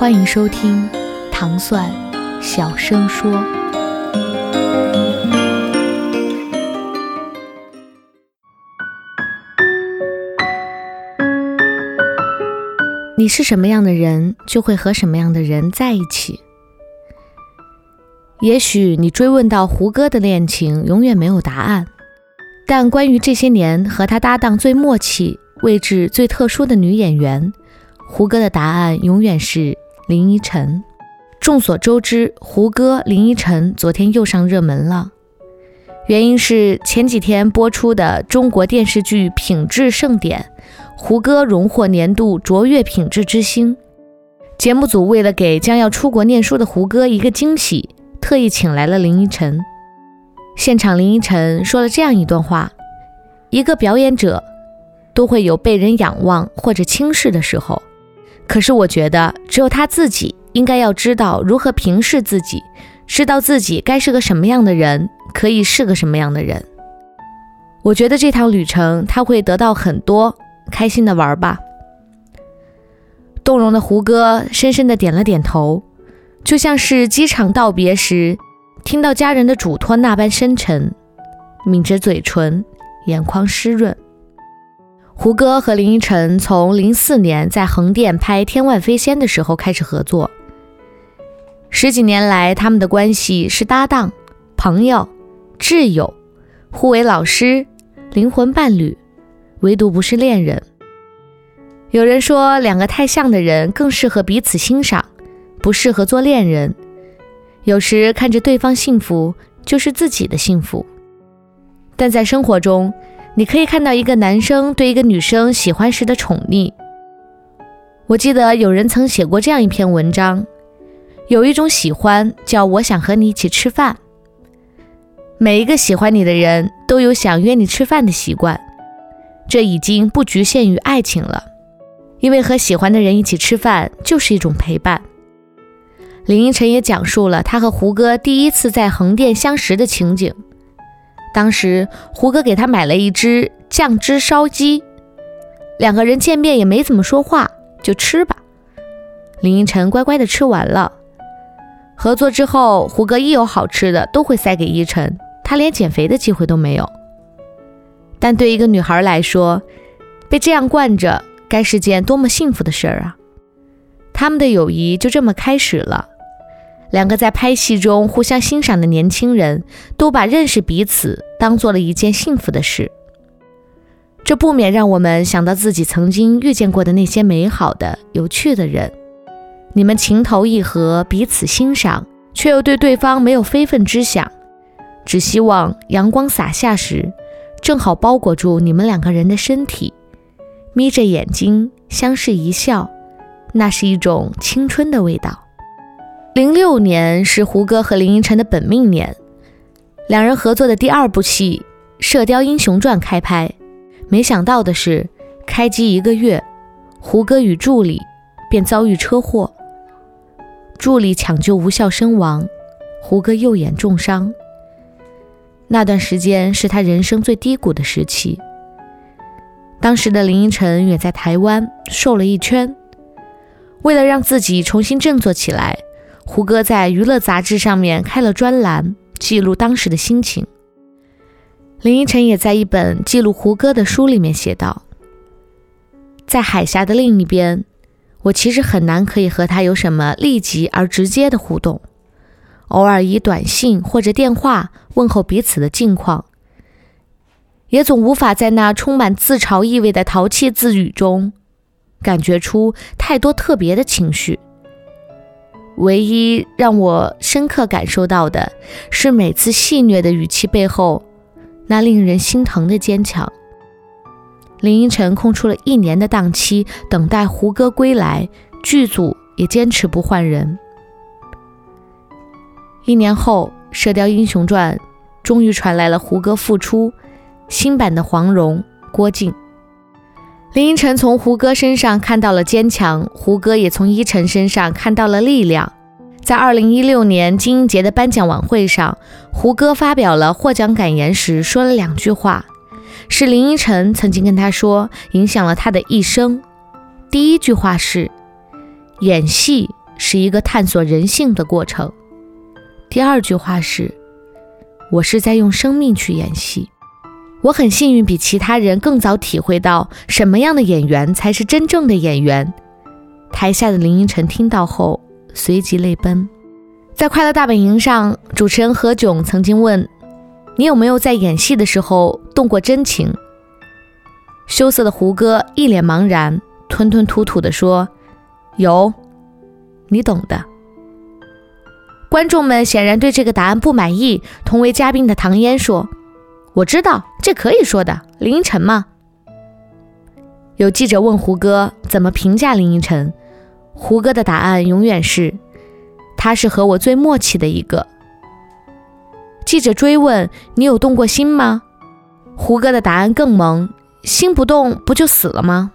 欢迎收听糖蒜小声说。你是什么样的人，就会和什么样的人在一起。也许你追问到胡歌的恋情，永远没有答案。但关于这些年和他搭档最默契、位置最特殊的女演员，胡歌的答案永远是林依晨。众所周知，胡歌、林依晨昨天又上热门了，原因是前几天播出的中国电视剧《品质盛典》，胡歌荣获年度卓越品质之星。节目组为了给将要出国念书的胡歌一个惊喜，特意请来了林依晨。现场，林依晨说了这样一段话：一个表演者都会有被人仰望或者轻视的时候，可是我觉得只有他自己应该要知道如何平视自己，知道自己该是个什么样的人，可以是个什么样的人。我觉得这趟旅程他会得到很多，开心的玩吧。动容的胡歌深深的点了点头，就像是机场道别时听到家人的嘱托那般深沉，抿着嘴唇，眼眶湿润。胡歌和林依晨从零四年在横店拍《天外飞仙》的时候开始合作，十几年来，他们的关系是搭档、朋友、挚友，互为老师、灵魂伴侣，唯独不是恋人。有人说，两个太像的人更适合彼此欣赏，不适合做恋人。有时看着对方幸福，就是自己的幸福。但在生活中，你可以看到一个男生对一个女生喜欢时的宠溺。我记得有人曾写过这样一篇文章：有一种喜欢叫我想和你一起吃饭。每一个喜欢你的人都有想约你吃饭的习惯，这已经不局限于爱情了，因为和喜欢的人一起吃饭就是一种陪伴。林依晨也讲述了她和胡歌第一次在横店相识的情景。当时胡歌给她买了一只酱汁烧鸡，两个人见面也没怎么说话，就吃吧。林依晨乖乖的吃完了。合作之后，胡歌一有好吃的都会塞给依晨，他连减肥的机会都没有。但对一个女孩来说，被这样惯着，该是件多么幸福的事儿啊！他们的友谊就这么开始了。两个在拍戏中互相欣赏的年轻人，都把认识彼此当做了一件幸福的事。这不免让我们想到自己曾经遇见过的那些美好的、有趣的人。你们情投意合，彼此欣赏，却又对对方没有非分之想，只希望阳光洒下时，正好包裹住你们两个人的身体，眯着眼睛相视一笑，那是一种青春的味道。零六年是胡歌和林依晨的本命年，两人合作的第二部戏《射雕英雄传》开拍。没想到的是，开机一个月，胡歌与助理便遭遇车祸，助理抢救无效身亡，胡歌右眼重伤。那段时间是他人生最低谷的时期。当时的林依晨远在台湾瘦了一圈，为了让自己重新振作起来。胡歌在娱乐杂志上面开了专栏，记录当时的心情。林依晨也在一本记录胡歌的书里面写道：“在海峡的另一边，我其实很难可以和他有什么立即而直接的互动，偶尔以短信或者电话问候彼此的近况，也总无法在那充满自嘲意味的淘气字语中，感觉出太多特别的情绪。”唯一让我深刻感受到的是，每次戏谑的语气背后，那令人心疼的坚强。林依晨空出了一年的档期，等待胡歌归来，剧组也坚持不换人。一年后，《射雕英雄传》终于传来了胡歌复出，新版的黄蓉郭靖。林依晨从胡歌身上看到了坚强，胡歌也从依晨身上看到了力量。在二零一六年金鹰节的颁奖晚会上，胡歌发表了获奖感言时说了两句话，是林依晨曾经跟他说，影响了他的一生。第一句话是：“演戏是一个探索人性的过程。”第二句话是：“我是在用生命去演戏。”我很幸运，比其他人更早体会到什么样的演员才是真正的演员。台下的林依晨听到后，随即泪奔。在《快乐大本营》上，主持人何炅曾经问：“你有没有在演戏的时候动过真情？”羞涩的胡歌一脸茫然，吞吞吐吐地说：“有，你懂的。”观众们显然对这个答案不满意。同为嘉宾的唐嫣说。我知道这可以说的，林依晨吗。有记者问胡歌怎么评价林依晨，胡歌的答案永远是：他是和我最默契的一个。记者追问你有动过心吗？胡歌的答案更萌：心不动不就死了吗？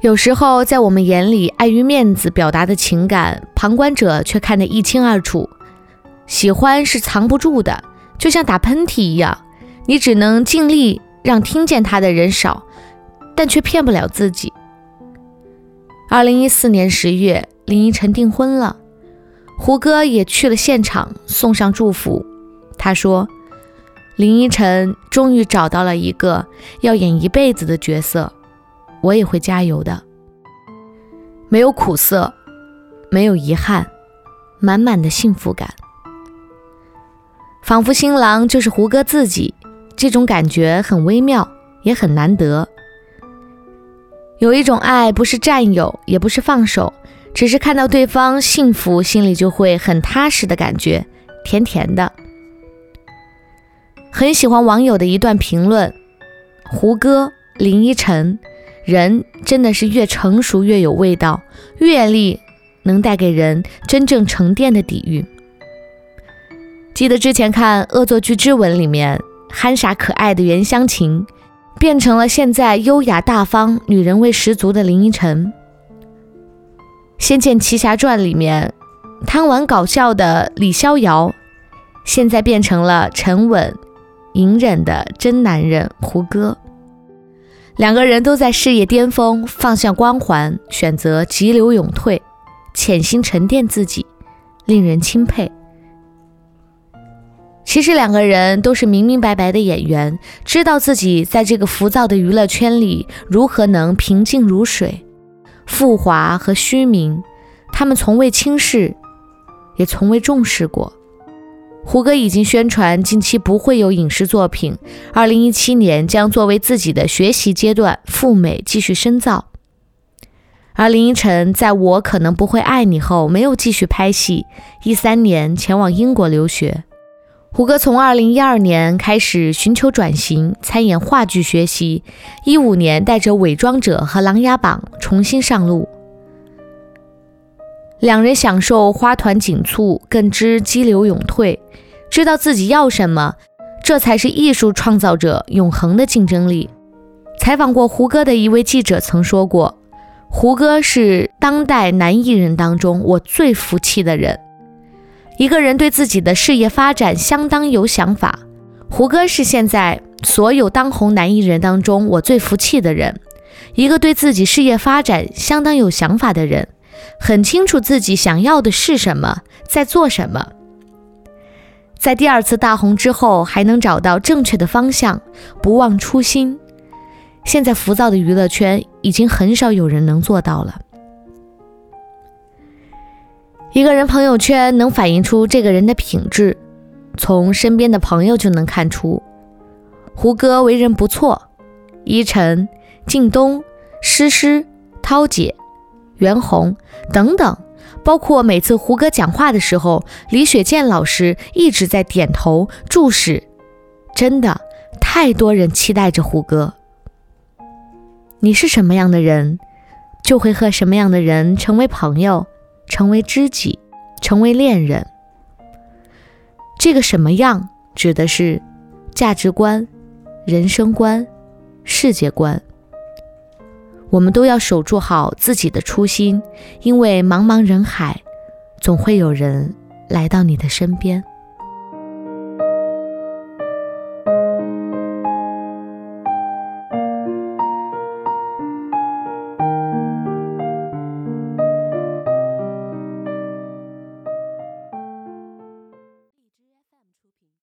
有时候在我们眼里，碍于面子表达的情感，旁观者却看得一清二楚。喜欢是藏不住的，就像打喷嚏一样。你只能尽力让听见他的人少，但却骗不了自己。二零一四年十月，林依晨订婚了，胡歌也去了现场送上祝福。他说：“林依晨终于找到了一个要演一辈子的角色，我也会加油的。没有苦涩，没有遗憾，满满的幸福感，仿佛新郎就是胡歌自己。”这种感觉很微妙，也很难得。有一种爱，不是占有，也不是放手，只是看到对方幸福，心里就会很踏实的感觉，甜甜的。很喜欢网友的一段评论：胡歌、林依晨，人真的是越成熟越有味道，阅历能带给人真正沉淀的底蕴。记得之前看《恶作剧之吻》里面。憨傻可爱的袁湘琴，变成了现在优雅大方、女人味十足的林依晨。《仙剑奇侠传》里面贪玩搞笑的李逍遥，现在变成了沉稳、隐忍的真男人胡歌。两个人都在事业巅峰，放下光环，选择急流勇退，潜心沉淀自己，令人钦佩。其实两个人都是明明白白的演员，知道自己在这个浮躁的娱乐圈里如何能平静如水。富华和虚名，他们从未轻视，也从未重视过。胡歌已经宣传近期不会有影视作品，二零一七年将作为自己的学习阶段赴美继续深造。而林依晨在我可能不会爱你后没有继续拍戏，一三年前往英国留学。胡歌从二零一二年开始寻求转型，参演话剧学习。一五年带着《伪装者》和《琅琊榜》重新上路，两人享受花团锦簇，更知激流勇退，知道自己要什么，这才是艺术创造者永恒的竞争力。采访过胡歌的一位记者曾说过：“胡歌是当代男艺人当中我最服气的人。”一个人对自己的事业发展相当有想法，胡歌是现在所有当红男艺人当中我最服气的人。一个对自己事业发展相当有想法的人，很清楚自己想要的是什么，在做什么。在第二次大红之后，还能找到正确的方向，不忘初心。现在浮躁的娱乐圈，已经很少有人能做到了。一个人朋友圈能反映出这个人的品质，从身边的朋友就能看出。胡歌为人不错，依晨、靳东、诗诗、涛姐、袁弘等等，包括每次胡歌讲话的时候，李雪健老师一直在点头注视。真的，太多人期待着胡歌。你是什么样的人，就会和什么样的人成为朋友。成为知己，成为恋人。这个什么样指的是价值观、人生观、世界观。我们都要守住好自己的初心，因为茫茫人海，总会有人来到你的身边。